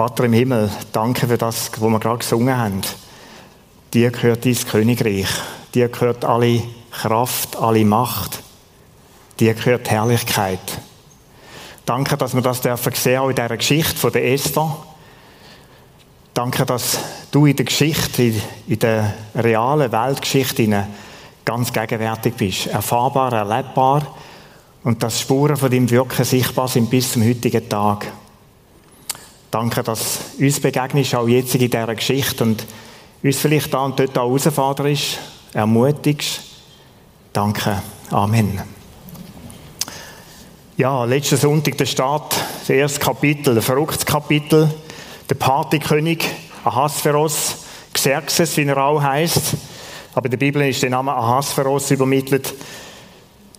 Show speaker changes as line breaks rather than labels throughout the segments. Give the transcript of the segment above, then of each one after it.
Vater im Himmel, danke für das, was wir gerade gesungen haben. Dir gehört dein Königreich. Dir gehört alle Kraft, alle Macht. Dir gehört Herrlichkeit. Danke, dass wir das dürfen sehen, auch in dieser Geschichte von der Esther. Danke, dass du in der Geschichte, in der realen Weltgeschichte ganz gegenwärtig bist. Erfahrbar, erlebbar. Und dass Spuren von deinem Wirken sichtbar sind bis zum heutigen Tag. Danke, dass uns begegnest, auch jetzt in dieser Geschichte und uns vielleicht da und dort auch herausforderst, ermutigst. Danke. Amen. Ja, letzten Sonntag der Start, das erste Kapitel, ein verrücktes Kapitel. Der Partykönig Ahasveros, Xerxes, wie er auch heißt. Aber in der Bibel ist der Name Ahasveros übermittelt.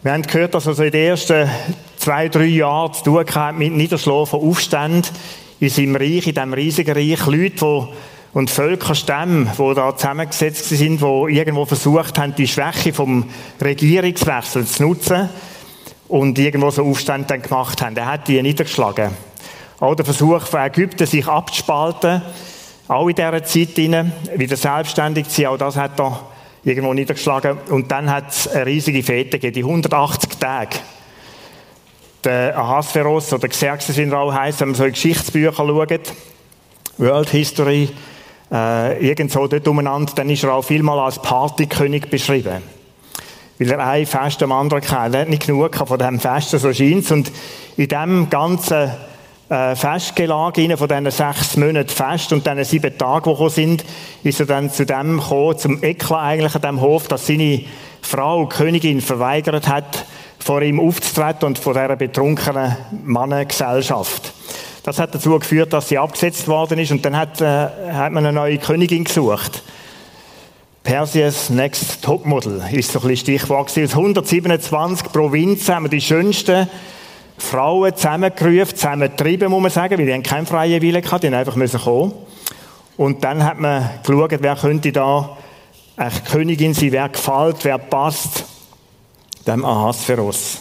Wir haben gehört, dass er so in den ersten zwei, drei Jahren zu tun hat mit Niederschlag von Aufständen in seinem Reich, in diesem riesigen Reich, Leute, die und Völkerstämme, die da zusammengesetzt sind, die irgendwo versucht haben, die Schwäche vom Regierungswechsel zu nutzen und irgendwo so Aufstände dann gemacht haben. Er hat die niedergeschlagen. Auch der Versuch von Ägypten, sich abzuspalten, auch in dieser Zeit hinein, wieder selbstständig zu sein, auch das hat er irgendwo niedergeschlagen. Und dann hat es eine riesige Fete gegeben, die 180 Tage der Ahasveros oder Xerxes, wie er heisst, wenn man so in Geschichtsbücher schaut, World History, äh, irgendwo dort umeinander, dann ist er auch vielmal als Partykönig beschrieben. Weil er ein Fest am anderen kennt. Er hat nicht genug von diesem Fest, so scheint Und in diesem ganzen äh, Festgelage von diesen sechs Monaten Fest und diesen sieben Tagen, die gekommen sind, ist er dann zu dem gekommen, zum Eklat eigentlich an dem Hof, dass seine Frau, Königin, verweigert hat, vor ihm aufzutreten und vor dieser betrunkenen Mannengesellschaft. Das hat dazu geführt, dass sie abgesetzt worden ist und dann hat, äh, hat man eine neue Königin gesucht. Persias Next Topmodel ist so ein bisschen Stichwort. Aus 127 Provinzen haben wir die schönsten Frauen zusammengerufen, zusammengetrieben, muss man sagen, weil die haben keinen freien Willen gehabt, die haben einfach müssen kommen. Und dann hat man geschaut, wer könnte da eine Königin sein, wer gefällt, wer passt dem Ahasveros.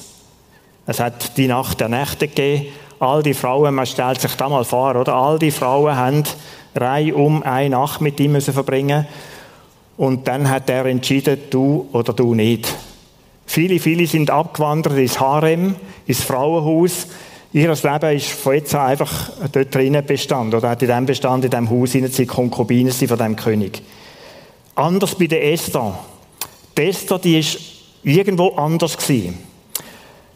Es hat die Nacht der Nächte gegeben. All die Frauen, man stellt sich da mal vor, oder? All die Frauen haben Reihe um eine Nacht mit ihm müssen verbringen. Und dann hat er entschieden, du oder du nicht. Viele, viele sind abgewandert ins Harem, ins Frauenhaus. Ihr Leben ist von jetzt an einfach dort drinnen bestanden, oder hat in dem Bestand, in dem Haus, in sie Konkubinen von dem König. Anders bei der Esther. Die Esther, die ist irgendwo anders gewesen.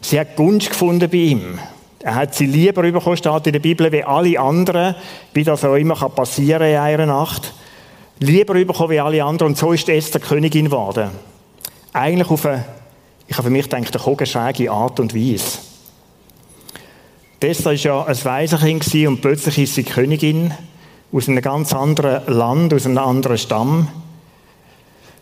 Sie hat Gunst gefunden bei ihm. Er hat sie lieber bekommen, steht in der Bibel, wie alle anderen, wie das auch immer passieren kann in einer Nacht. Lieber bekommen wie alle anderen. Und so ist Esther Königin geworden. Eigentlich auf eine, ich habe für mich gedacht, eine kogenschräge Art und Weise. Esther war ja ein Waisenkind und plötzlich ist sie Königin aus einem ganz anderen Land, aus einem anderen Stamm.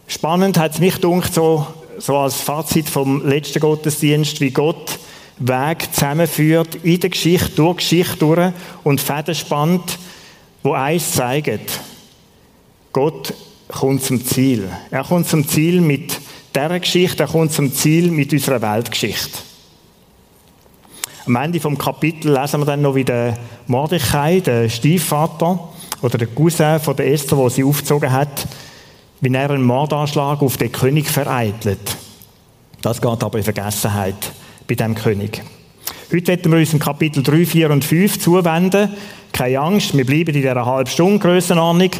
Spannend hat es mich gedacht, so so als Fazit vom letzten Gottesdienst, wie Gott Weg zusammenführt in der Geschichte, durch Geschichte durch und Fäden spannt, wo eins zeigt. Gott kommt zum Ziel. Er kommt zum Ziel mit dieser Geschichte, er kommt zum Ziel mit unserer Weltgeschichte. Am Ende vom Kapitel lesen wir dann noch, wie Mordechai, der Stiefvater oder der Cousin von der Esther, wo sie aufgezogen hat, wie er einen Mordanschlag auf den König vereitelt. Das geht aber in Vergessenheit bei dem König. Heute werden wir uns in Kapitel 3, 4 und 5 zuwenden. Keine Angst, wir bleiben in dieser halben Stunde Grössenordnung,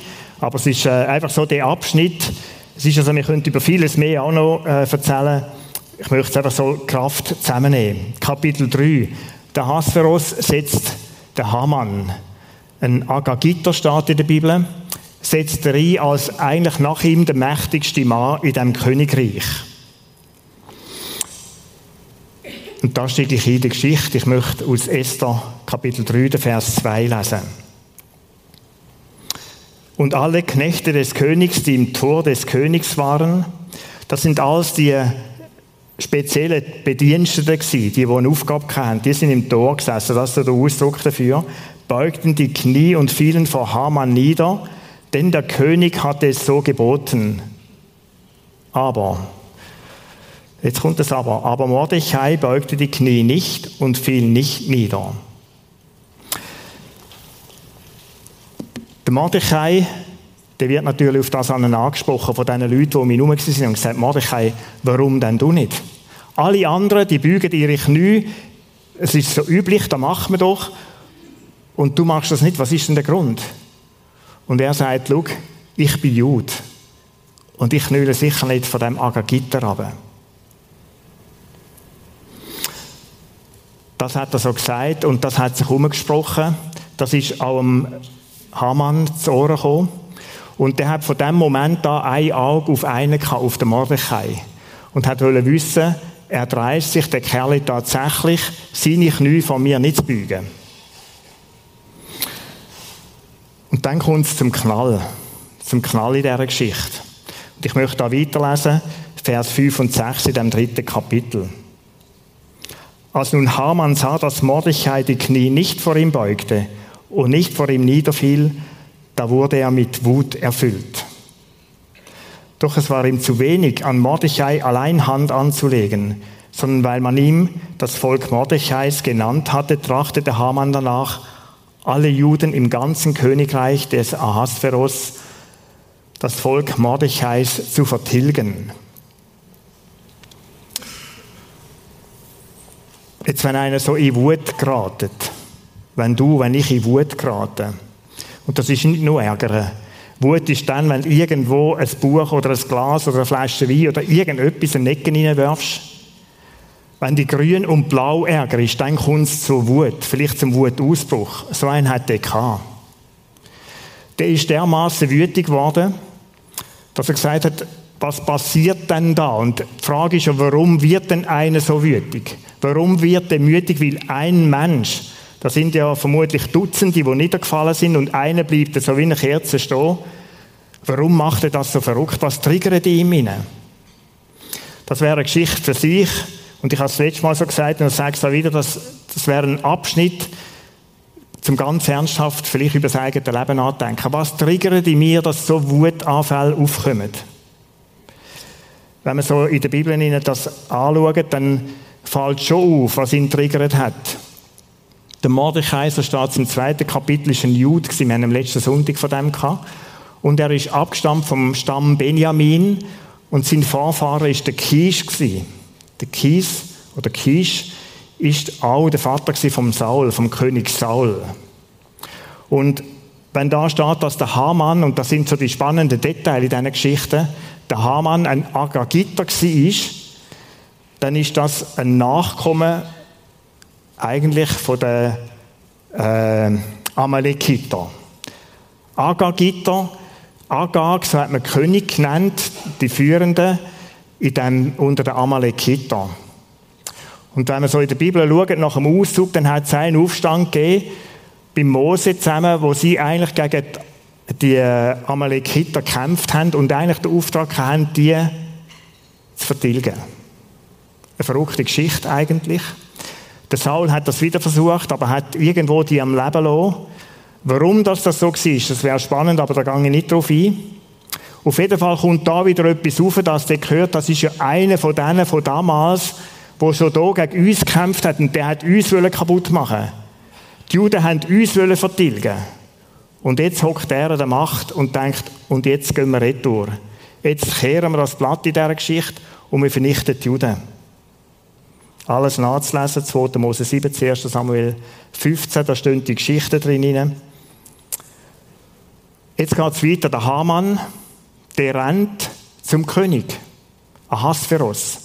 aber es ist äh, einfach so der Abschnitt. Es ist also, wir können über vieles mehr auch noch äh, erzählen. Ich möchte es einfach so Kraft zusammennehmen. Kapitel 3. Der Hasveros setzt den Haman. Ein Agagiter steht in der Bibel setzt er ein als eigentlich nach ihm der mächtigste Mann in dem Königreich. Und da steht ich in der Geschichte. Ich möchte aus Esther Kapitel 3, der Vers 2 lesen. Und alle Knechte des Königs, die im Tor des Königs waren, das sind alles die spezielle Bediensteten die, die eine Aufgabe hatten, die sind im Tor gesessen, das ist der Ausdruck dafür, beugten die Knie und fielen vor Haman nieder, denn der König hatte es so geboten. Aber, jetzt kommt das Aber, aber Mordechai beugte die Knie nicht und fiel nicht nieder. Der Mordechai, der wird natürlich auf das angesprochen von den Leuten, die um ihn herum waren und gesagt, Mordechai, warum denn du nicht? Alle anderen, die bügen ihre Knie, es ist so üblich, da machen wir doch. Und du machst das nicht, was ist denn der Grund? Und er sagt, schau, ich bin Jude. Und ich knülle sicher nicht von dem Agagitter runter. Das hat er so gesagt und das hat sich umgesprochen. Das ist auch Hamann zu Ohren gekommen. Und der hat von dem Moment an ein Auge auf einen auf den Mordechai. Und hat wollen wissen, er dreist sich, der Kerl tatsächlich, seine Knie von mir nicht zu beugen. Und dann kommt es zum Knall. Zum Knall in dieser Geschichte. Und ich möchte da weiterlesen, Vers 5 und 6 in dem dritten Kapitel. Als nun Haman sah, dass Mordechai die Knie nicht vor ihm beugte und nicht vor ihm niederfiel, da wurde er mit Wut erfüllt. Doch es war ihm zu wenig, an Mordechai allein Hand anzulegen, sondern weil man ihm das Volk Mordechais genannt hatte, trachtete Haman danach, alle Juden im ganzen Königreich des Ahasveros, das Volk Mordechais zu vertilgen. Jetzt, wenn einer so in Wut geratet, wenn du, wenn ich in Wut gerate, und das ist nicht nur Ärger. Wut ist dann, wenn irgendwo ein Buch oder ein Glas oder eine Flasche Wein oder irgendetwas in den Ecken reinwirfst. Wenn die grün und blau Ärger ist, dann kommt es zur Wut, vielleicht zum Wutausbruch. So einen hat der gehabt. Der ist dermaßen wütig geworden, dass er gesagt hat, was passiert denn da? Und die Frage ist ja, warum wird denn einer so wütig? Warum wird er wütig? Weil ein Mensch, da sind ja vermutlich Dutzende, die niedergefallen sind und einer bleibt so wie eine Kerze stehen. Warum macht er das so verrückt? Was triggert hinein? Das wäre eine Geschichte für sich. Und ich habe es letztes Mal so gesagt und ich sage es auch wieder, dass, das wäre ein Abschnitt, zum ganz ernsthaft vielleicht über das eigene Leben nachdenken. Was triggert in mir, dass so Wutanfälle aufkommen? Wenn man so in der Bibel das anschaut, dann fällt schon auf, was ihn triggert hat. Der Mordechai, so steht es im zweiten Kapitel, ist ein Jude, wir haben am letzten Sonntag von dem gehabt. Und er ist abgestammt vom Stamm Benjamin und sein Vorfahrer ist der Kisch Der Kies oder Kisch ist auch der Vater vom Saul, vom König Saul. Und wenn da steht, dass der Haman, und das sind so die spannenden Details in diesen Geschichten, der Haman ein Agagiter war, dann ist das ein Nachkommen eigentlich von den äh, Amalekiter. Agagiter, Agag, so hat man König genannt, die Führenden in dem, unter den Amalekiter. Und wenn man so in der Bibel schaut, nach dem Auszug, dann hat es einen Aufstand gegeben, bei Mose zusammen, wo sie eigentlich gegen die äh, Amalekiter gekämpft haben und eigentlich den Auftrag haben, die zu vertilgen. Eine verrückte Geschichte eigentlich. Der Saul hat das wieder versucht, aber hat irgendwo die am Leben lassen. Warum das, das so war, das wäre spannend, aber da gehe ich nicht drauf ein. Auf jeden Fall kommt da wieder etwas auf, das der gehört, das ist ja einer von denen von damals, wo schon hier gegen uns gekämpft hat und der hat uns kaputt machen Die Juden haben uns vertilgen und jetzt hockt er an der Macht und denkt, und jetzt gehen wir retour. Jetzt kehren wir das Blatt in dieser Geschichte und wir vernichten die Juden. Alles nachzulesen, 2. Mose 17, 1. Samuel 15, da stehen die Geschichten drin. Jetzt geht es weiter. Der Hamann, der rennt zum König. Ahasveros.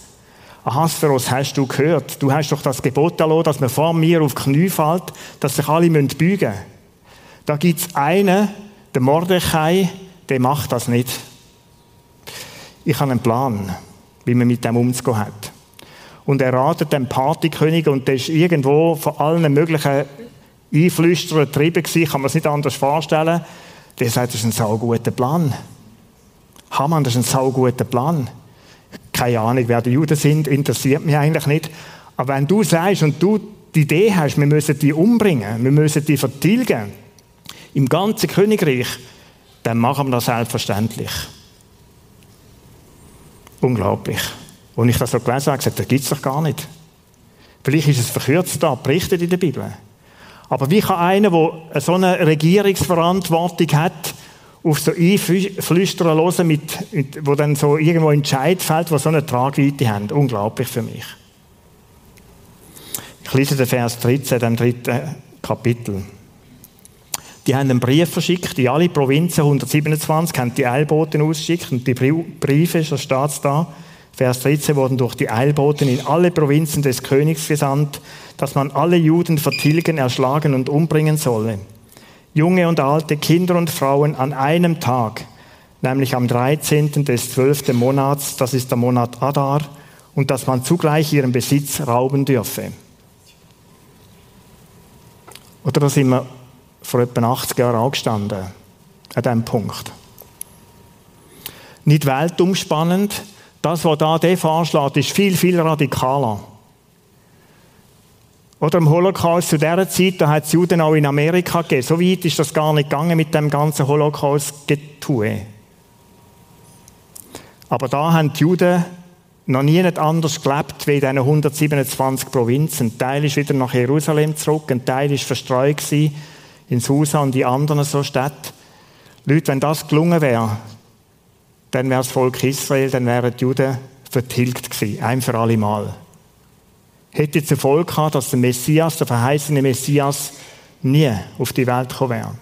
Ahasveros, hast du gehört? Du hast doch das Gebot erlassen, dass man vor mir auf die Knie fällt, dass sich alle beugen müssen. Da gibt es einen, der Mordechai, der macht das nicht. Ich habe einen Plan, wie man mit dem umzugehen hat. Und er ratet dem Partykönig, und der ist irgendwo von allen möglichen Einflüsterern getrieben gewesen, kann man sich nicht anders vorstellen. Der sagt, das ist ein sauguter Plan. Hamann, das ist ein sauguter Plan. Keine Ahnung, wer die Juden sind, interessiert mich eigentlich nicht. Aber wenn du sagst und du die Idee hast, wir müssen die umbringen, wir müssen die vertilgen, im ganzen Königreich, dann machen wir das selbstverständlich. Unglaublich. Und ich das so gelesen habe, gesagt, das gibt es doch gar nicht. Vielleicht ist es verkürzt da, berichtet in der Bibel. Aber wie kann einer, der so eine Regierungsverantwortung hat, auf so Einflüstern hören, mit, mit, wo dann so irgendwo Entscheid fällt, wo so eine Tragweite haben? Unglaublich für mich. Ich lese den Vers 13, dem dritten Kapitel. Die haben einen Brief verschickt, in alle Provinzen, 127, haben die Eilboten ausgeschickt und die Briefe, so steht da, Vers 13, wurden durch die Eilboten in alle Provinzen des Königs gesandt, dass man alle Juden vertilgen, erschlagen und umbringen solle. Junge und alte, Kinder und Frauen an einem Tag, nämlich am 13. des 12. Monats, das ist der Monat Adar, und dass man zugleich ihren Besitz rauben dürfe. Oder da sind wir vor etwa 80 Jahren angestanden, an diesem Punkt. Nicht weltumspannend, das, was da der vorschlägt, ist viel, viel radikaler. Oder im Holocaust zu dieser Zeit, da hat es Juden auch in Amerika gegeben. So weit ist das gar nicht gegangen mit dem ganzen Holocaust-Getue. Aber da haben die Juden noch nie anders gelebt wie in diesen 127 Provinzen. Ein Teil ist wieder nach Jerusalem zurück, ein Teil ist verstreut in Susa und die anderen so Städte. Leute, wenn das gelungen wäre, dann wäre das Volk Israel, dann wären die Juden vertilgt gewesen, ein für alle Mal. Hätte zur Folge gehabt, dass der Messias, der verheißene Messias, nie auf die Welt gekommen wäre.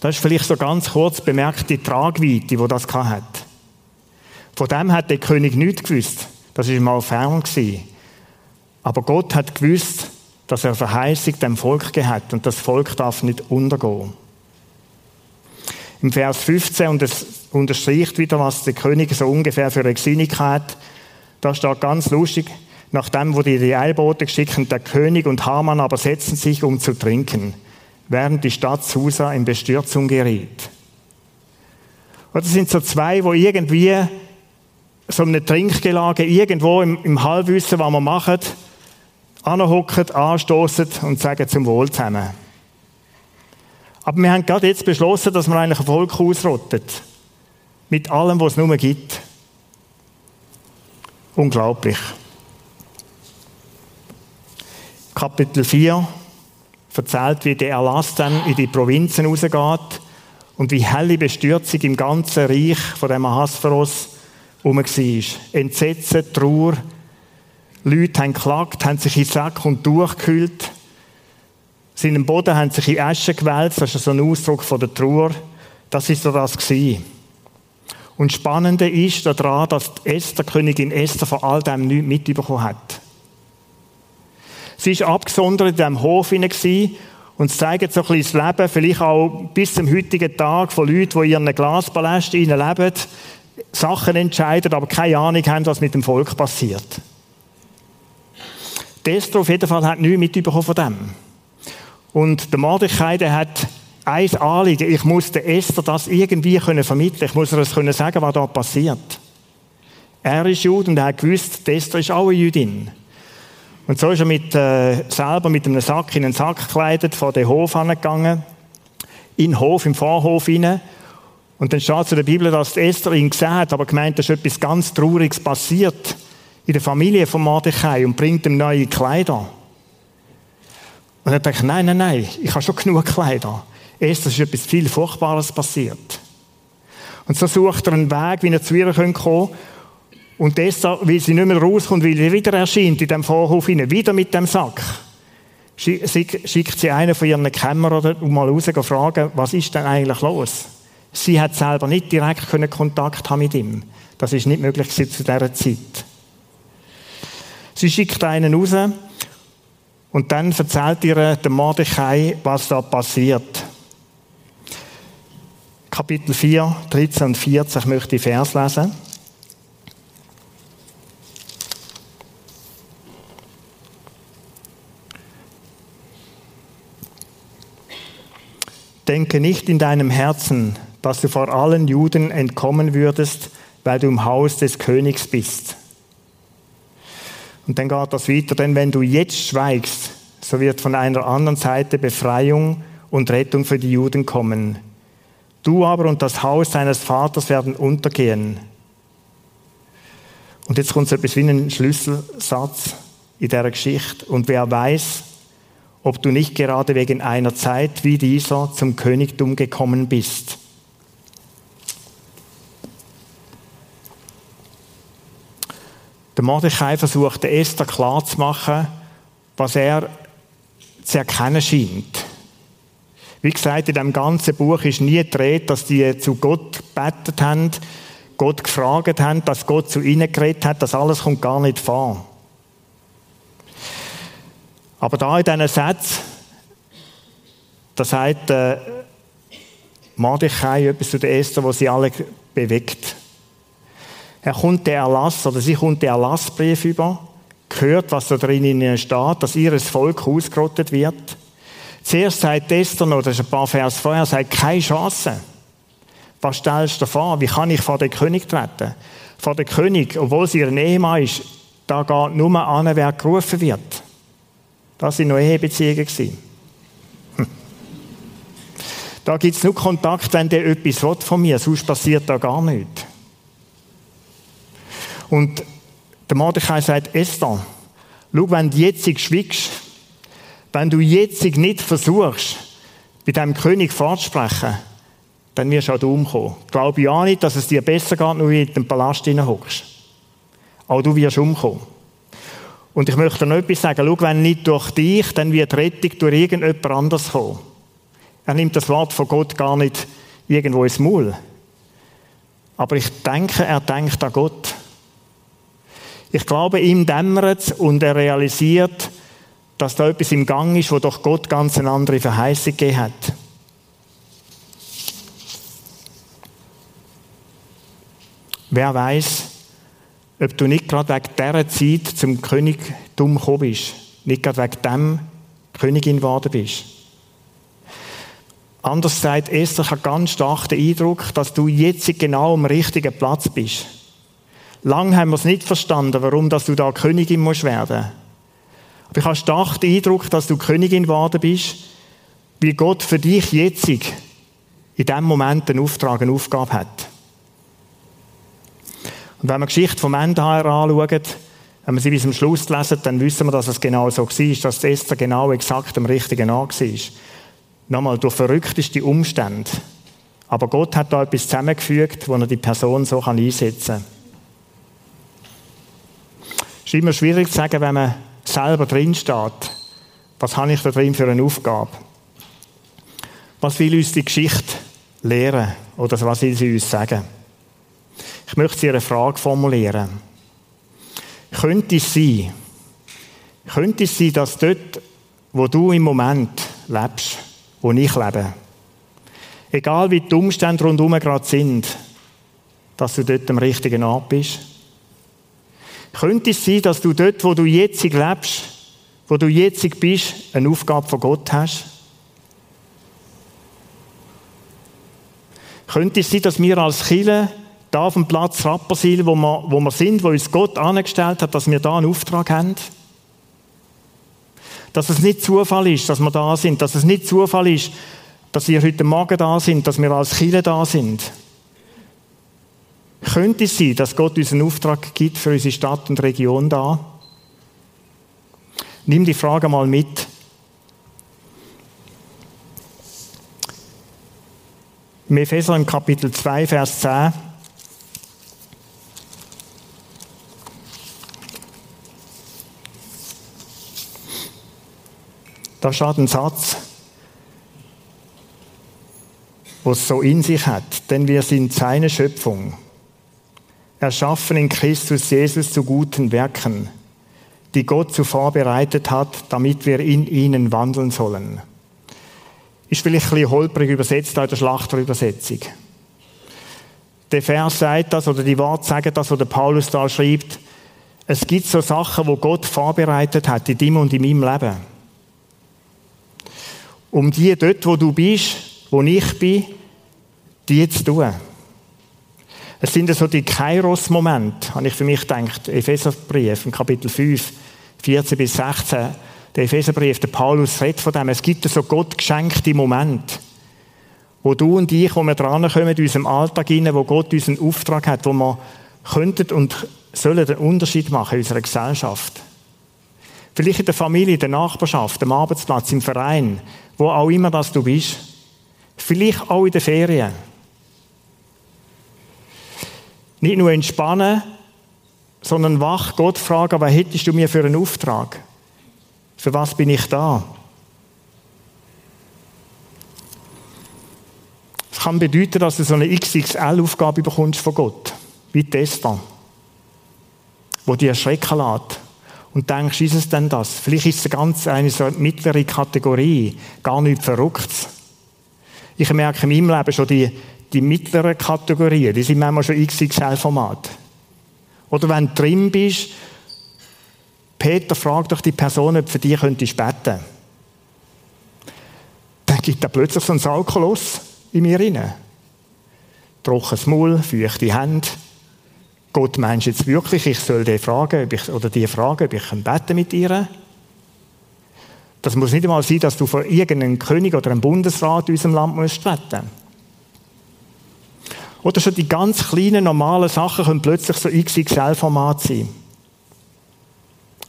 Das ist vielleicht so ganz kurz bemerkt die Tragweite, die das hat. Von dem hat der König nichts gewusst. Das ist mal fern. Aber Gott hat gewusst, dass er Verheißung dem Volk gehabt und das Volk darf nicht untergehen. Im Vers 15, und es unterstreicht wieder, was der König so ungefähr für eine Gesinnung hat, da steht ganz lustig, nachdem wurde die Eilbote geschickt, der König und Haman aber setzen sich, um zu trinken, während die Stadt Susa in Bestürzung geriet. Und das sind so zwei, wo irgendwie so eine Trinkgelage irgendwo im, im Halbwissen, was man macht, anhocken, anstoßen und sagen zum Wohl zusammen. Aber wir haben gerade jetzt beschlossen, dass wir eigentlich ein Volk ausrottet. Mit allem, was es nur gibt. Unglaublich. Kapitel 4 erzählt, wie der Erlass dann in die Provinzen rausgeht und wie helle Bestürzung im ganzen Reich von dem Ahasveros herum war. Entsetzen, Trauer, Leute haben geklagt, haben sich in Sack und durchgekühlt. Seinem Boden haben sich in Asche gewälzt. Das ist so ein Ausdruck von der Trauer. Das ist so das gewesen. Und das Spannende ist daran, dass die Esther, Königin Esther, von all dem nichts mitbekommen hat. Sie war abgesondert in diesem Hof gewesen, und es zeigt so ein bisschen das Leben, vielleicht auch bis zum heutigen Tag, von Leuten, die in ihren Glaspalästen leben, Sachen entscheiden, aber keine Ahnung haben, was mit dem Volk passiert. Esther auf jeden Fall hat nichts mitbekommen von dem. Und der Mordechai, der hat ein Anliegen. Ich muss der Esther das irgendwie können vermitteln. Ich muss ihr das können sagen, was da passiert. Er ist Jude und er hat gewusst, Esther ist auch eine Jüdin. Und so ist er mit, äh, selber mit einem Sack in einen Sack gekleidet vor den Hof angegangen. In den Hof, im Vorhof hinein. Und dann steht es in der Bibel, dass Esther ihn gesehen hat, aber gemeint, dass etwas ganz Trauriges passiert in der Familie von Mordechai und bringt ihm neue Kleider. Und er denkt, nein, nein, nein, ich habe schon genug Kleider. Erst ist etwas viel Furchtbares passiert. Und so sucht er einen Weg, wie er zu ihr kommen kann. Und deshalb, weil sie nicht mehr rauskommt, weil sie wieder erscheint in dem Vorhof hinein, wieder mit dem Sack, schickt sie einen von ihren Kämmerern um mal raus und fragen, was ist denn eigentlich los? Sie hat selber nicht direkt Kontakt haben mit ihm. Das ist nicht möglich zu dieser Zeit. Sie schickt einen raus und dann erzählt ihr der Mordechai, was da passiert. Kapitel 4, 13 und 14, ich möchte die Vers lesen. Denke nicht in deinem Herzen, dass du vor allen Juden entkommen würdest, weil du im Haus des Königs bist. Und dann geht das weiter, denn wenn du jetzt schweigst, so wird von einer anderen Seite Befreiung und Rettung für die Juden kommen. Du aber und das Haus deines Vaters werden untergehen. Und jetzt kommt so etwas wie ein Schlüsselsatz in dieser Geschichte. Und wer weiß, ob du nicht gerade wegen einer Zeit wie dieser zum Königtum gekommen bist. Der Mordechai versucht Esther klarzumachen, was er zu erkennen scheint. Wie gesagt, in dem ganzen Buch ist nie gedreht, dass die zu Gott gebetet haben, Gott gefragt haben, dass Gott zu ihnen geredet hat. Das alles kommt gar nicht vor. Aber da in diesen Sätzen, da sagt äh, Mordechai etwas zu der Esther, was sie alle bewegt. Er kommt der Erlass, oder sie kommt der Erlassbrief über, hört, was da drin steht, dass ihr Volk ausgerottet wird. Zuerst sagt Esther noch, das ist ein paar Vers vorher, sagt, keine Chance. Was stellst du vor? Wie kann ich vor den König treten? Vor den König, obwohl sie ihr Ehemann ist, da geht nur an, wer gerufen wird. Das waren noch Ehebeziehungen. Hm. Da gibt es nur Kontakt, wenn der etwas will von mir, sonst passiert da gar nichts. Und der Mordechai sagt, Esther, schau, wenn du jetzt schwiegst, wenn du jetzt nicht versuchst, bei dem König fortzusprechen, dann wirst du auch umkommen. Glaube ja nicht, dass es dir besser geht, nur in den Palast hockst. Aber du wirst umkommen. Und ich möchte noch etwas sagen. Schau, wenn nicht durch dich, dann wird Rettung durch irgendjemand anders kommen. Er nimmt das Wort von Gott gar nicht irgendwo ins Maul. Aber ich denke, er denkt an Gott. Ich glaube, ihm dämmert es und er realisiert, dass da etwas im Gang ist, wo doch Gott ganz eine andere Verheißung gegeben hat. Wer weiß, ob du nicht gerade wegen dieser Zeit zum Königtum gekommen bist, nicht gerade wegen dem Königin geworden bist. Anders sagt Esther, ich habe ganz stark den Eindruck, dass du jetzt genau am richtigen Platz bist. Lang haben wir es nicht verstanden, warum dass du da Königin musst werden. Aber ich habe stark den Eindruck, dass du Königin geworden bist, weil Gott für dich jetzt in diesem Moment einen Auftrag, eine Aufgabe hat. Und wenn wir die Geschichte vom Ende her anschauen, wenn wir sie bis zum Schluss lesen, dann wissen wir, dass es genau so war, dass Esther genau exakt am richtigen Ort war. Nochmal, durch verrückteste Umstände. Aber Gott hat da etwas zusammengefügt, wo er die Person so einsetzen kann. Es ist immer schwierig zu sagen, wenn man selber drin steht. Was habe ich da drin für eine Aufgabe? Was will uns die Geschichte lehren? Oder was will sie uns sagen? Ich möchte Sie eine Frage formulieren. Könnte es sein, könnte es sein, dass dort, wo du im Moment lebst, wo ich lebe, egal wie die Umstände rundherum gerade sind, dass du dort am richtigen Ort bist? Könnte es sein, dass du dort, wo du jetzt lebst, wo du jetzt bist, eine Aufgabe von Gott hast? Könnte es sein, dass wir als Kirche da auf dem Platz Rappersil, wo wir, wo wir sind, wo uns Gott angestellt hat, dass wir da einen Auftrag haben. Dass es nicht Zufall ist, dass wir da sind. Dass es nicht Zufall ist, dass wir heute Morgen da sind, dass wir als Chile da sind. Könnte es sein, dass Gott uns einen Auftrag gibt für unsere Stadt und Region da? Nimm die Frage mal mit. Im Epheser im Kapitel 2, Vers 10 Da steht ein Satz, was so in sich hat, denn wir sind seine Schöpfung, erschaffen in Christus Jesus zu guten Werken, die Gott zuvor bereitet hat, damit wir in ihnen wandeln sollen. Ist vielleicht ein bisschen holprig übersetzt in der Schlachterübersetzung. Der Vers sagt das, oder die Worte sagen das, was der Paulus da schreibt. Es gibt so Sachen, wo Gott vorbereitet hat in dem und in meinem Leben um die dort, wo du bist, wo ich bin, die zu tun. Es sind so die Kairos-Momente, habe ich für mich gedacht. Epheserbrief, im Kapitel 5, 14 bis 16. Der Epheserbrief, der Paulus redet von dem. Es gibt so Gott geschenkte Momente, wo du und ich, wo wir dran kommen, in unserem Alltag hinein, wo Gott unseren Auftrag hat, wo wir könnten und sollen den Unterschied machen in unserer Gesellschaft. Vielleicht in der Familie, in der Nachbarschaft, am Arbeitsplatz, im Verein, wo auch immer das du bist. Vielleicht auch in den Ferien. Nicht nur entspannen, sondern wach Gott fragen, was hättest du mir für einen Auftrag? Für was bin ich da? Es kann bedeuten, dass du so eine XXL-Aufgabe bekommst von Gott, wie Tester, wo dir erschrecken lässt. Und denkst, ist es denn das? Vielleicht ist es ganz eine so mittlere Kategorie, gar nicht verrückt. Ich merke in meinem Leben schon die, die mittleren Kategorien, die sind manchmal schon XXL-Format. Oder wenn du drin bist, Peter fragt doch die Person, ob für dich könntest beten. Dann gibt er plötzlich so einen Salkolos in mir rein. Trockenes Maul, feuchte Hände. Gott meinst jetzt wirklich, ich soll die fragen, ob ich, oder die fragen, ob ich beten mit ihr? Das muss nicht einmal sein, dass du vor irgendeinem König oder einem Bundesrat in unserem Land musst beten. Oder schon die ganz kleinen, normalen Sachen können plötzlich so XXL-Format sein.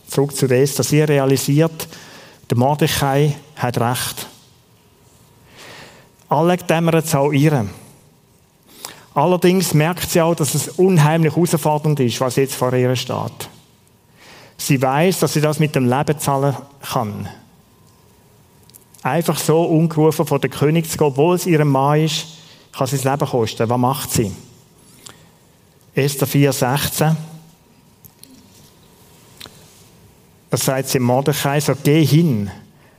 Zurück zu dem, dass ihr realisiert, der Mordechai hat recht. Alle dämmern es auch ihr. Allerdings merkt sie auch, dass es unheimlich herausfordernd ist, was jetzt vor ihr steht. Sie weiß, dass sie das mit dem Leben zahlen kann. Einfach so ungerufen vor den König zu gehen, obwohl es ihrem Mann ist, kann sie das Leben kosten. Was macht sie? Esther 4,16. Da sagt sie Mordechai, so geh hin,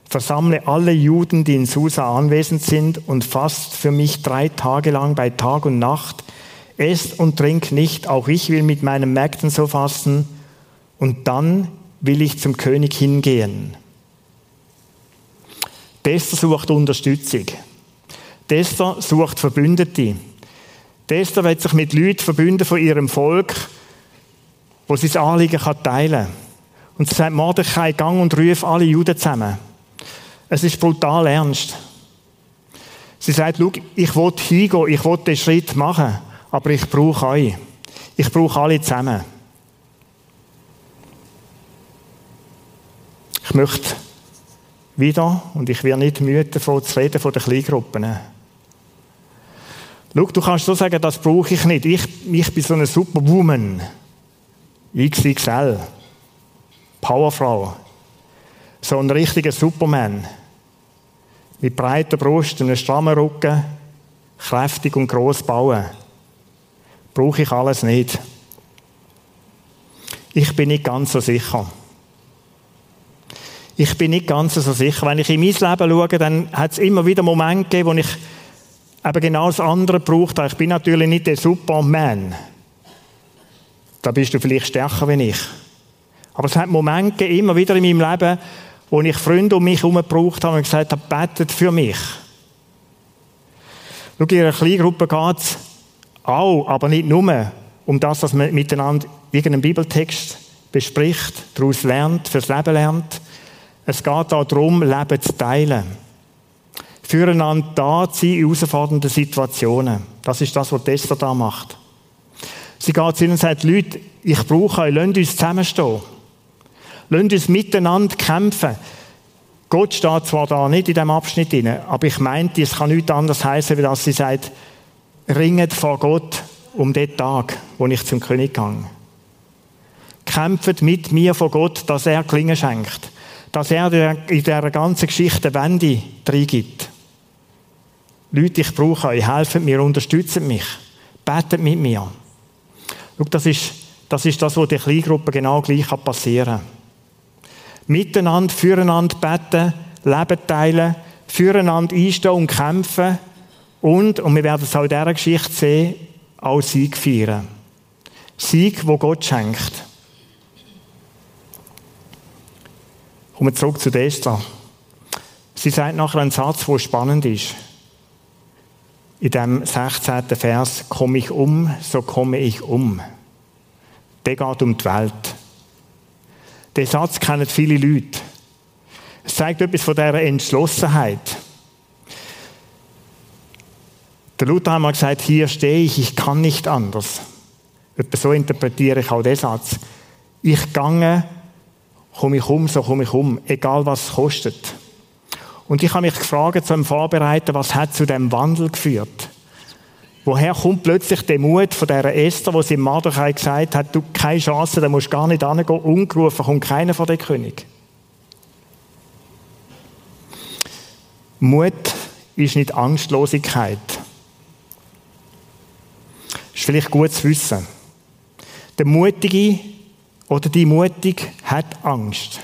versammle alle Juden, die in Susa anwesend sind und fast für mich drei Tage lang bei Tag und Nacht. Esst und trink nicht, auch ich will mit meinen Mägden so fasten und dann will ich zum König hingehen. Dester sucht Unterstützung. Dester sucht Verbündete. Dester wird sich mit Leuten verbünden von ihrem Volk, wo sie das Anliegen teilen kann. Und sie sagt, Mordechai, gang und ruf alle Juden zusammen. Es ist brutal ernst. Sie sagt, schau, ich will hingehen, ich will den Schritt machen, aber ich brauche euch. Ich brauche alle zusammen. Ich möchte wieder, und ich werde nicht müde davon zu reden, von den Kleingruppen. Schau, du kannst so sagen, das brauche ich nicht. Ich, ich bin so eine Superwoman. XXL. Powerfrau. So ein richtiger Superman. Mit breiter Brust, einem strammen Rücken, kräftig und gross bauen. Brauche ich alles nicht. Ich bin nicht ganz so sicher. Ich bin nicht ganz so sicher. Wenn ich in mein Leben schaue, dann hat es immer wieder Momente gegeben, wo ich eben genau das andere braucht. Ich bin natürlich nicht der Superman. Da bist du vielleicht stärker wie ich. Aber es hat Momente immer wieder in meinem Leben, wo ich Freunde um mich herum gebraucht habe und gesagt habe, betet für mich. Schau, in einer Kleingruppe geht es auch, aber nicht nur um das, dass man miteinander irgendeinen Bibeltext bespricht, daraus lernt, fürs Leben lernt. Es geht auch darum, Leben zu teilen. Füreinander da zu sein in herausfordernden Situationen. Das ist das, was Tessa da macht. Sie geht zu ihnen und sagt, Leute, ich brauche euch, lasst uns zusammenstehen. Lasst uns miteinander kämpfen. Gott steht zwar da nicht in diesem Abschnitt drin, aber ich meinte, es kann nichts anderes heißen, wie dass sie sagt, ringet vor Gott um den Tag, wo ich zum König gehe. Kämpft mit mir vor Gott, dass er Klingen schenkt. Dass er in dieser ganzen Geschichte Wende reingibt. Leute, ich brauche euch, helft mir, unterstützt mich, betet mit mir. Schau, das ist, das ist das, was der Kleingruppe genau gleich passieren kann miteinander, füreinander beten, Leben teilen, füreinander einstehen und kämpfen und, und wir werden es auch in dieser Geschichte sehen, auch Sieg feiern. Sieg, wo Gott schenkt. Kommen wir zurück zu Esther. Sie sagt nachher einen Satz, der spannend ist. In dem 16. Vers, komme ich um, so komme ich um. Der geht um die Welt. Den Satz kennen viele Leute. Es zeigt etwas von dieser Entschlossenheit. Der Luther hat mal gesagt, hier stehe ich, ich kann nicht anders. Etwa so interpretiere ich auch den Satz. Ich gange komme ich um, so komme ich um, egal was es kostet. Und ich habe mich gefragt zum Vorbereiten, was hat zu dem Wandel geführt? Woher kommt plötzlich der Mut von der Esther, wo sie im Mordechai gesagt hat, du keine Chance, da musst gar nicht hingehen, ungerufen kommt keiner von der König. Mut ist nicht Angstlosigkeit. Ist vielleicht gut zu wissen. Der Mutige oder die Mutig hat Angst.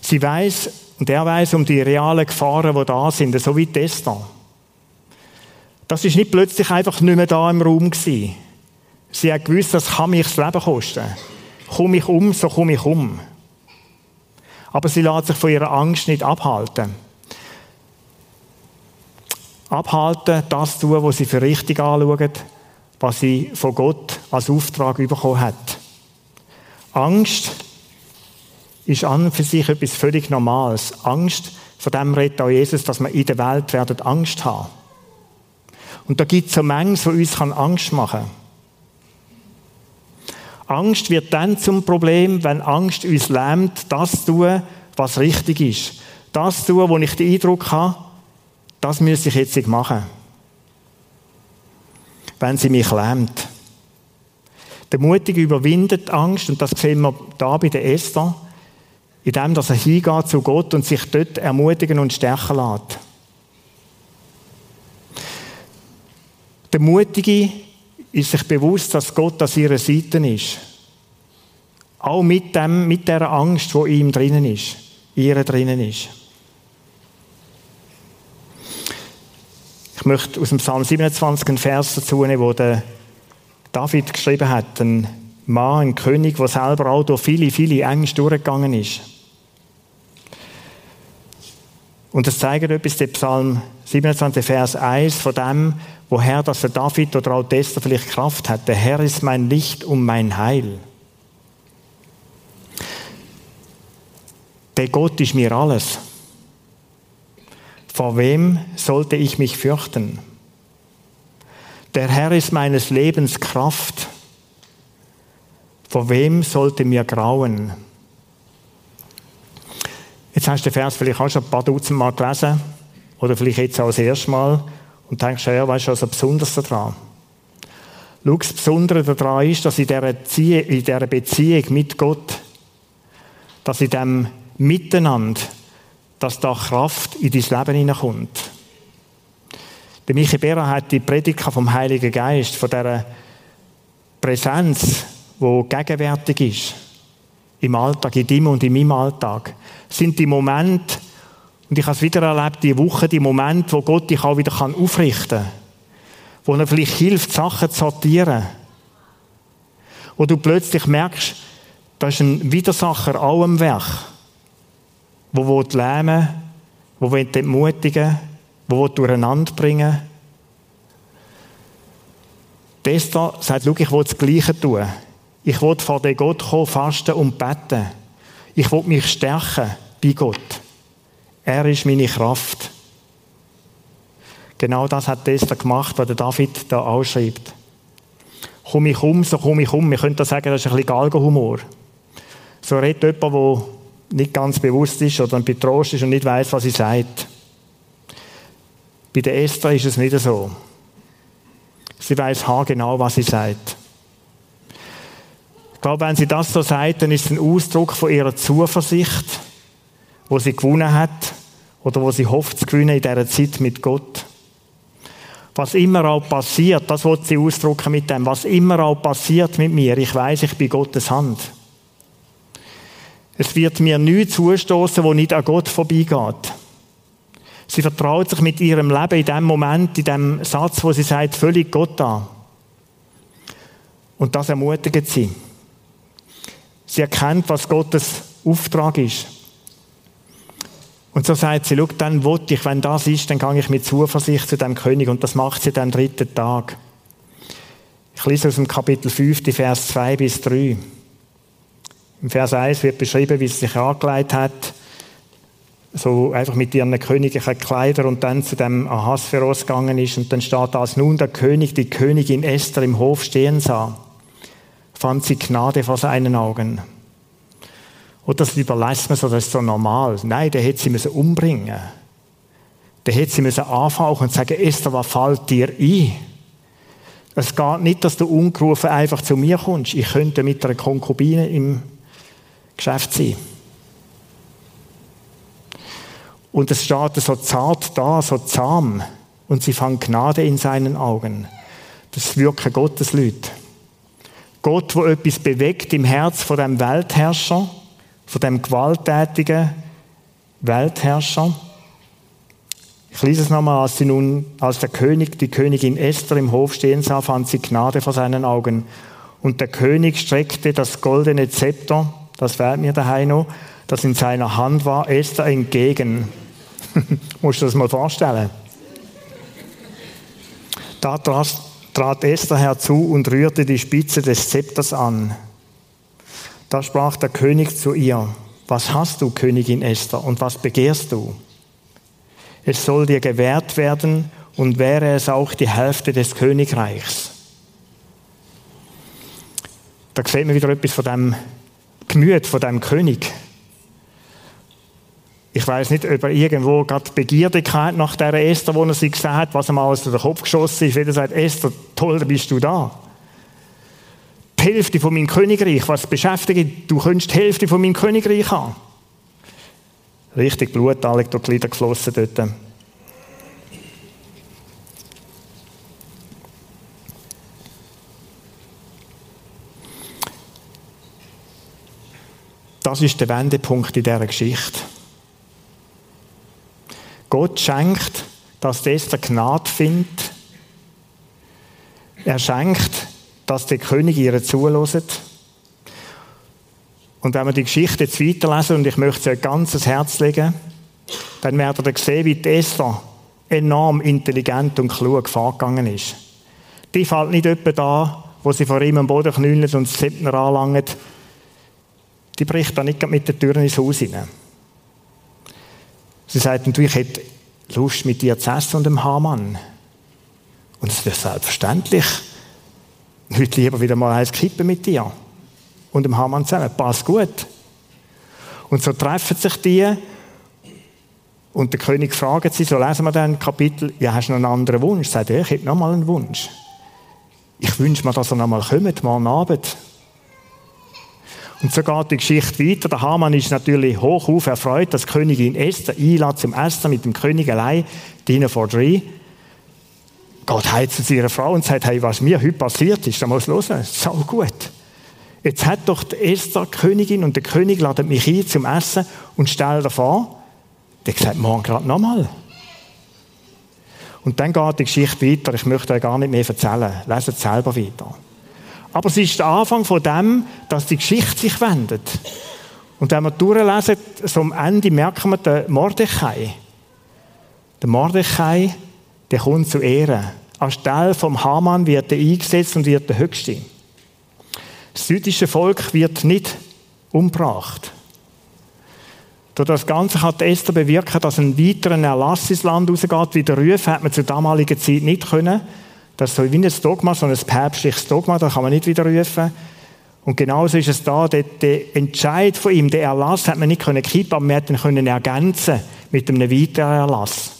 Sie weiß und er weiß um die realen Gefahren, die da sind, so wie Testa. Das ist nicht plötzlich einfach nicht mehr da im Raum gewesen. Sie hat gewusst, das kann mich das Leben kosten. Komme ich um, so komme ich um. Aber sie lässt sich von ihrer Angst nicht abhalten. Abhalten, das tun, was sie für richtig anschaut, was sie von Gott als Auftrag bekommen hat. Angst ist an und für sich etwas völlig Normales. Angst, von dem redet auch Jesus, dass wir in der Welt werden Angst haben. Und da gibt es so Mengen, die uns Angst machen kann. Angst wird dann zum Problem, wenn Angst uns lähmt, das zu tun, was richtig ist. Das zu tun, wo ich den Eindruck habe, das müsse ich jetzt machen. Wenn sie mich lähmt. Der Mutige überwindet Angst, und das sehen wir da bei der Esther, indem er hingeht zu Gott und sich dort ermutigen und stärken lässt. Der Mutige ist sich bewusst, dass Gott an ihrer Seite ist. Auch mit, dem, mit der Angst, wo ihm drinnen ist, ihre drinnen ist. Ich möchte aus dem Psalm 27 einen Vers dazu nehmen, wo der David geschrieben hat, ein Mann, ein König, der selber auch durch viele, viele Ängste durchgegangen ist. Und das zeigt etwas, der Psalm 27, Vers 1, von dem, woher dass der David oder auch Esther vielleicht Kraft hat. Der Herr ist mein Licht und mein Heil. Der Gott ist mir alles. Vor wem sollte ich mich fürchten? Der Herr ist meines Lebens Kraft. Vor wem sollte mir grauen? Jetzt hast du den Vers vielleicht auch schon ein paar Dutzend Mal gelesen oder vielleicht jetzt auch das erste Mal und denkst, ja, was ist also besonders daran? Schau, das Besondere daran ist, dass in dieser, Beziehung, mit Gott, dass in dem Miteinander, dass da Kraft in dein Leben hineinkommt. Der Michi Bera hat die Predigt vom Heiligen Geist, von dieser Präsenz, wo gegenwärtig ist, im Alltag, in deinem und in meinem Alltag, sind die Momente, und ich habe es wieder erlebt, die Woche, die Momente, wo Gott dich auch wieder aufrichten kann. Wo er vielleicht hilft, Sachen zu sortieren. Wo du plötzlich merkst, da ist ein Widersacher auch am Werk. Wo will lähmen, wo will entmutigen, wo will durcheinander bringen. Esther sagt, schau, ich will das Gleiche tun. Ich will vor den Gott kommen, fasten und beten. Ich will mich stärken bei Gott. Er ist meine Kraft. Genau das hat Esther gemacht, was David da ausschreibt. Komm ich um, so komme ich um. Wir können da sagen, das ist ein bisschen Galgenhumor. So redet jemand, der nicht ganz bewusst ist oder ein Betrost ist und nicht weiß, was sie sagt. Bei der Esther ist es nicht so. Sie weiß genau, was sie sagt. Glaube, wenn sie das so sagt, dann ist es ein Ausdruck von ihrer Zuversicht, wo sie gewonnen hat oder wo sie hofft zu gewinnen in dieser Zeit mit Gott. Was immer auch passiert, das wird sie ausdrücken mit dem, was immer auch passiert mit mir, ich weiß, ich bin Gottes Hand. Es wird mir nichts zustoßen, wo nicht an Gott vorbeigeht. Sie vertraut sich mit ihrem Leben in dem Moment, in dem Satz, wo sie sagt, völlig Gott an. Und das ermutigt sie. Sie erkennt, was Gottes Auftrag ist. Und so sagt sie, schau, dann wollte ich, wenn das ist, dann gehe ich mit Zuversicht zu dem König. Und das macht sie dann dritten Tag. Ich lese aus dem Kapitel 5, die Vers 2 bis 3. Im Vers 1 wird beschrieben, wie sie sich angelegt hat, so einfach mit ihren königlichen Kleidern und dann zu dem Ahasveros gegangen ist. Und dann steht da, als nun der König die Königin Esther im Hof stehen sah, fand sie Gnade vor seinen Augen. Und das überlässt man so, das ist so normal. Nein, der hätte sie müssen umbringen. Der hätte sie müssen anfauchen und sagen, Esther, was fällt dir ein? Es geht nicht, dass du ungerufen einfach zu mir kommst. Ich könnte mit einer Konkubine im Geschäft sein. Und es steht so zart da, so zahm. Und sie fand Gnade in seinen Augen. Das wirklich Gottes Leute. Gott, wo etwas bewegt im Herz von dem Weltherrscher, von dem gewalttätigen Weltherrscher. Ich lese es nochmal, als, nun, als der König die Königin Esther im Hof stehen sah, fand sie Gnade vor seinen Augen. Und der König streckte das goldene Zepter, das wählt mir daheim noch, das in seiner Hand war, Esther entgegen. Musst du das mal vorstellen? Da trat Esther herzu und rührte die Spitze des Zepters an. Da sprach der König zu ihr, was hast du, Königin Esther, und was begehrst du? Es soll dir gewährt werden, und wäre es auch die Hälfte des Königreichs. Da sieht man wieder etwas von dem Gemüt, von dem König. Ich weiß nicht, ob er irgendwo gerade Begierdigkeit nach der Esther, wo er sie gesehen hat, was ihm alles durch den Kopf geschossen ist, wieder sagt, Esther, toll, bist du da die Hälfte von meinem Königreich, was beschäftigt, du könntest die Hälfte von meinem Königreich haben. Richtig Blut, alle durch die Glieder geflossen dort. Das ist der Wendepunkt in dieser Geschichte. Gott schenkt, dass Esther Gnade findet. Er schenkt, dass der König ihr zulässt. Und wenn wir die Geschichte jetzt weiterlesen, und ich möchte sie euch ganz ans Herz legen, dann werdet ihr sehen, wie Esther enorm intelligent und klug vorgegangen ist. Die fällt nicht etwa da, wo sie vor ihm am Boden knüllt und das Zepter anlangt. Die bricht da nicht mit der Tür ins Haus hinein. Sie sagt, du, ich hätte Lust mit dir zu essen und dem Hamann. Und es wäre selbstverständlich. Heute lieber wieder mal eins kippen mit dir und dem Hamann zusammen. Passt gut. Und so treffen sich die und der König fragt sie, so lesen wir dann Kapitel, ja, hast du noch einen anderen Wunsch? Sagt er, ich hätte noch mal einen Wunsch. Ich wünsche mir, dass er noch mal kommt, morgen Abend. Und so geht die Geschichte weiter. Der Hamann ist natürlich hochauf erfreut, dass Königin Esther einlädt zum Essen mit dem König allein, Dinner for Three geht heim zu ihrer Frau und sagt, hey, was mir heute passiert ist, da muss hören. So gut. Jetzt hat doch die Esther die Königin und der König ladet mich ein zum Essen und stellt davor. Der sagt, morgen gerade nochmal. Und dann geht die Geschichte weiter. Ich möchte euch gar nicht mehr erzählen. Leset es selber weiter. Aber es ist der Anfang von dem, dass die Geschichte sich wendet. Und wenn wir durchlesen, so am Ende merken wir den Mordechai. Der Mordechai der kommt zu Ehren. Anstelle vom Haman wird er eingesetzt und wird der Höchste. Das jüdische Volk wird nicht umgebracht. Durch das Ganze hat Esther bewirken, dass ein weiterer Erlass ins Land rausgeht. Wie der Ruf hat man zur damaligen Zeit nicht können. Das ist so wie ein Dogma, so ein päpstliches Dogma, da kann man nicht wieder rufen. Und genauso ist es da, der, der Entscheid von ihm, der Erlass hat man nicht können aber man hat ihn können ergänzen mit einem weiteren Erlass.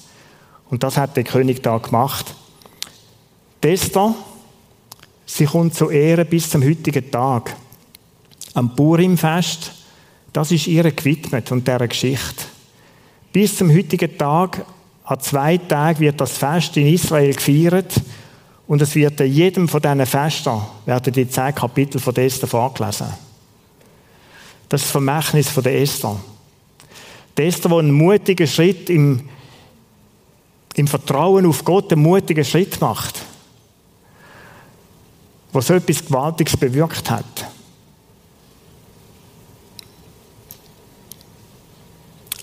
Und das hat der König da gemacht. Esther, sie kommt zu Ehre bis zum heutigen Tag. Am Purimfest, das ist ihr gewidmet und dieser Geschichte. Bis zum heutigen Tag, an zwei Tagen wird das Fest in Israel gefeiert und es wird in jedem von diesen Festen werden die zehn Kapitel von Esther vorgelesen. Das ist das Vermächtnis von der Esther. Die Esther, die einen mutigen Schritt im im Vertrauen auf Gott einen mutigen Schritt macht, was so etwas Gewaltiges bewirkt hat.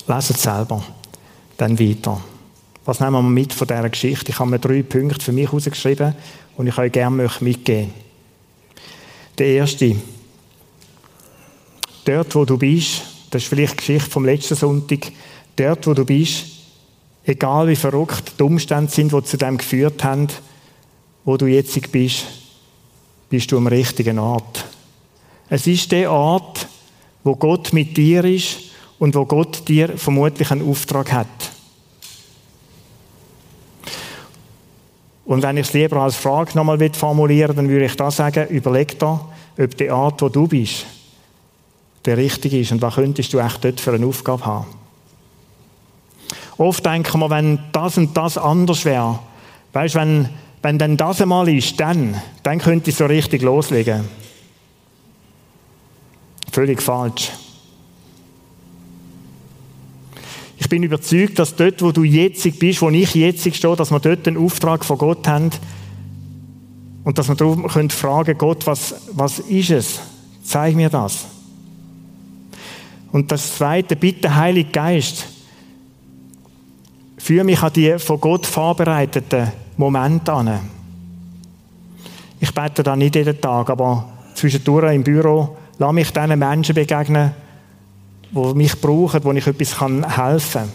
Leset selber, dann weiter. Was nehmen wir mit von dieser Geschichte? Ich habe mir drei Punkte für mich herausgeschrieben und ich euch gerne mitgeben. Der erste. Dort, wo du bist, das ist vielleicht die Geschichte vom letzten Sonntag, dort, wo du bist, Egal wie verrückt die Umstände sind, die zu dem geführt haben, wo du jetzt bist, bist du am richtigen Ort. Es ist der Ort, wo Gott mit dir ist und wo Gott dir vermutlich einen Auftrag hat. Und wenn ich es lieber als Frage nochmal formulieren dann würde ich da sagen, überleg da, ob die Art, wo du bist, der richtige ist und was könntest du echt dort für eine Aufgabe haben. Oft denken wir, wenn das und das anders wäre, weißt, wenn, wenn dann das einmal ist, dann, dann könnte ich so richtig loslegen. Völlig falsch. Ich bin überzeugt, dass dort, wo du jetzt bist, wo ich jetzt stehe, dass wir dort einen Auftrag von Gott haben und dass wir darum können fragen, Gott, was, was ist es? Zeig mir das. Und das zweite, bitte, Heilig Geist, führe mich an die von Gott vorbereiteten Momente an. Ich bete da nicht jeden Tag, aber zwischendurch im Büro, lass mich diesen Menschen begegnen, die mich brauchen, wo ich etwas helfen kann.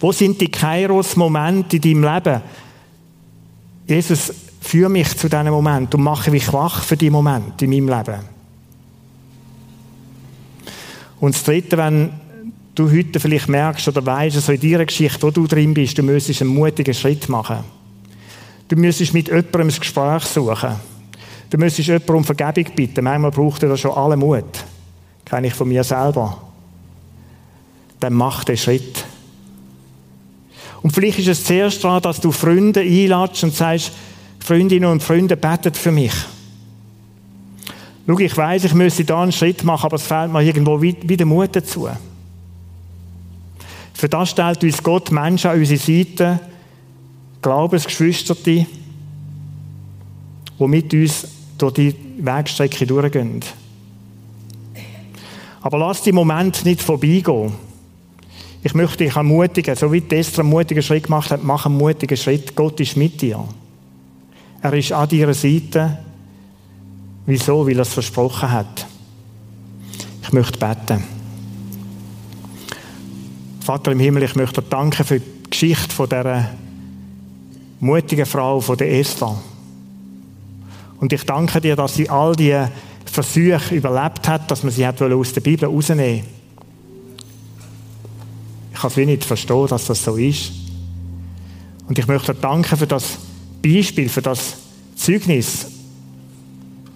Wo sind die Kairos-Momente in deinem Leben? Jesus, führe mich zu diesen Momenten und mache mich wach für die Momente in meinem Leben. Und das Dritte, wenn du heute vielleicht merkst oder weißt, so in deiner Geschichte, wo du drin bist, du müsstest einen mutigen Schritt machen. Du müsstest mit jemandem ein Gespräch suchen. Du müsstest jemanden um Vergebung bitten. Manchmal braucht er da schon alle Mut kenne ich von mir selber, dann mach den Schritt. Und vielleicht ist es zuerst daran, dass du Freunde einladest und sagst, Freundinnen und Freunde, betet für mich. Schau, ich weiß, ich müsste da einen Schritt machen, aber es fehlt mir irgendwo wieder Mut dazu. Für das stellt uns Gott Menschen an unsere Seite, Glaubensgeschwister, die mit uns durch die Wegstrecke durchgehen. Aber lass die Moment nicht vorbeigehen. Ich möchte dich ermutigen, so wie Esther einen mutigen Schritt gemacht hat, mach einen mutigen Schritt. Gott ist mit dir. Er ist an deiner Seite. Wieso? Weil er es versprochen hat. Ich möchte beten. Vater im Himmel, ich möchte dir danken für die Geschichte von dieser mutigen Frau, von der Esther. Und ich danke dir, dass sie all die Versuch überlebt hat, dass man sie hat aus der Bibel rausnehmen Ich kann es nicht verstehen, dass das so ist. Und ich möchte danken für das Beispiel, für das Zeugnis,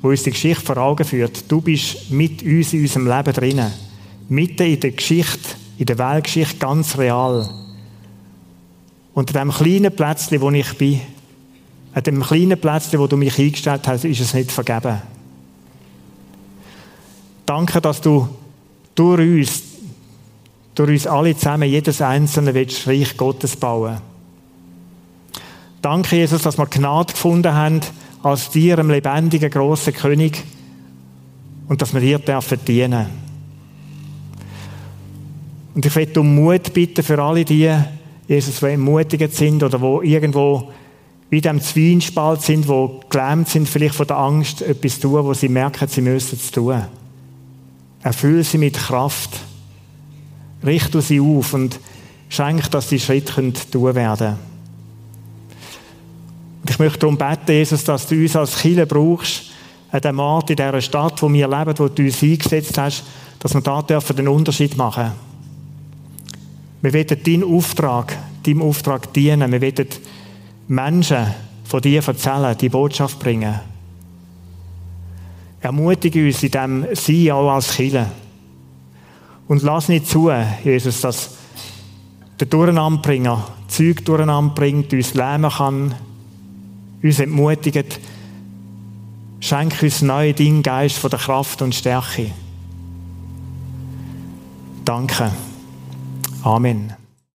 wo uns die Geschichte vor Augen führt. Du bist mit uns in unserem Leben drinnen. Mitten in der Geschichte, in der Weltgeschichte ganz real. An dem kleinen Plätzchen, wo ich bin, an dem kleinen Plätzchen, wo du mich eingestellt hast, ist es nicht vergeben. Danke, dass du durch uns, durch uns alle zusammen, jedes Einzelne willst Reich Gottes bauen. Danke, Jesus, dass wir Gnade gefunden haben als dir, einem lebendigen, grossen König und dass wir dir dürfen dienen. Und ich möchte um Mut bitten für alle die, Jesus, die ermutigt sind oder wo irgendwo wie dem Zwiespalt sind, wo gelähmt sind, vielleicht von der Angst, etwas tun, wo sie merken, sie müssen es tun. Erfüll sie mit Kraft. Richte sie auf und schenk, dass die Schritte tun werden Und ich möchte darum beten, Jesus, dass du uns als Chile brauchst, an dem Ort, in dieser Stadt, wo wir leben, wo du uns eingesetzt hast, dass wir da dürfen den Unterschied machen. Wir wollen deinen Auftrag, deinem Auftrag dienen. Wir wollen Menschen von dir erzählen, die Botschaft bringen. Ermutige uns in dem Sein auch als Kille. Und lass nicht zu, Jesus, dass der Durcheinanderbringer Zeug durcheinander bringt, uns lähmen kann, uns entmutigt. Schenk uns neu deinen Geist von der Kraft und Stärke. Danke. Amen.